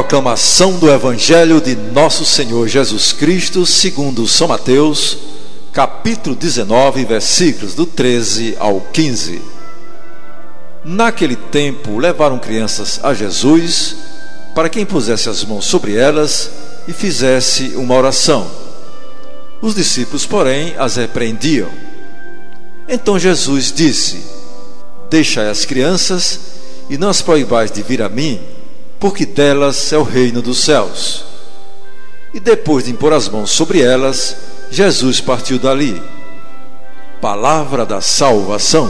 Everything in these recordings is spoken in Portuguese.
Proclamação do Evangelho de Nosso Senhor Jesus Cristo, segundo São Mateus, capítulo 19, versículos do 13 ao 15. Naquele tempo levaram crianças a Jesus para que impusesse as mãos sobre elas e fizesse uma oração. Os discípulos, porém, as repreendiam. Então Jesus disse: Deixai as crianças e não as proibais de vir a mim porque delas é o reino dos céus. E depois de impor as mãos sobre elas, Jesus partiu dali. Palavra da salvação.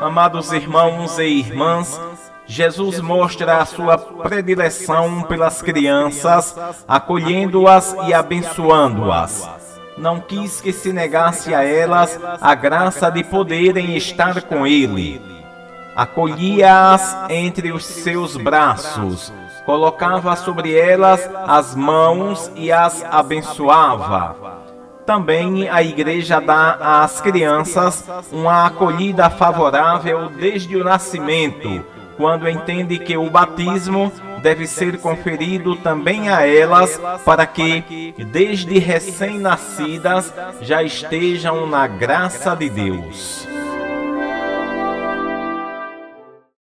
Amados irmãos e irmãs, Jesus mostra a sua predileção pelas crianças, acolhendo-as e abençoando-as não quis que se negasse a elas a graça de poderem estar com ele. Acolhia-as entre os seus braços, colocava sobre elas as mãos e as abençoava. Também a igreja dá às crianças uma acolhida favorável desde o nascimento, quando entende que o batismo deve ser conferido também a elas, para que, desde recém-nascidas, já estejam na graça de Deus.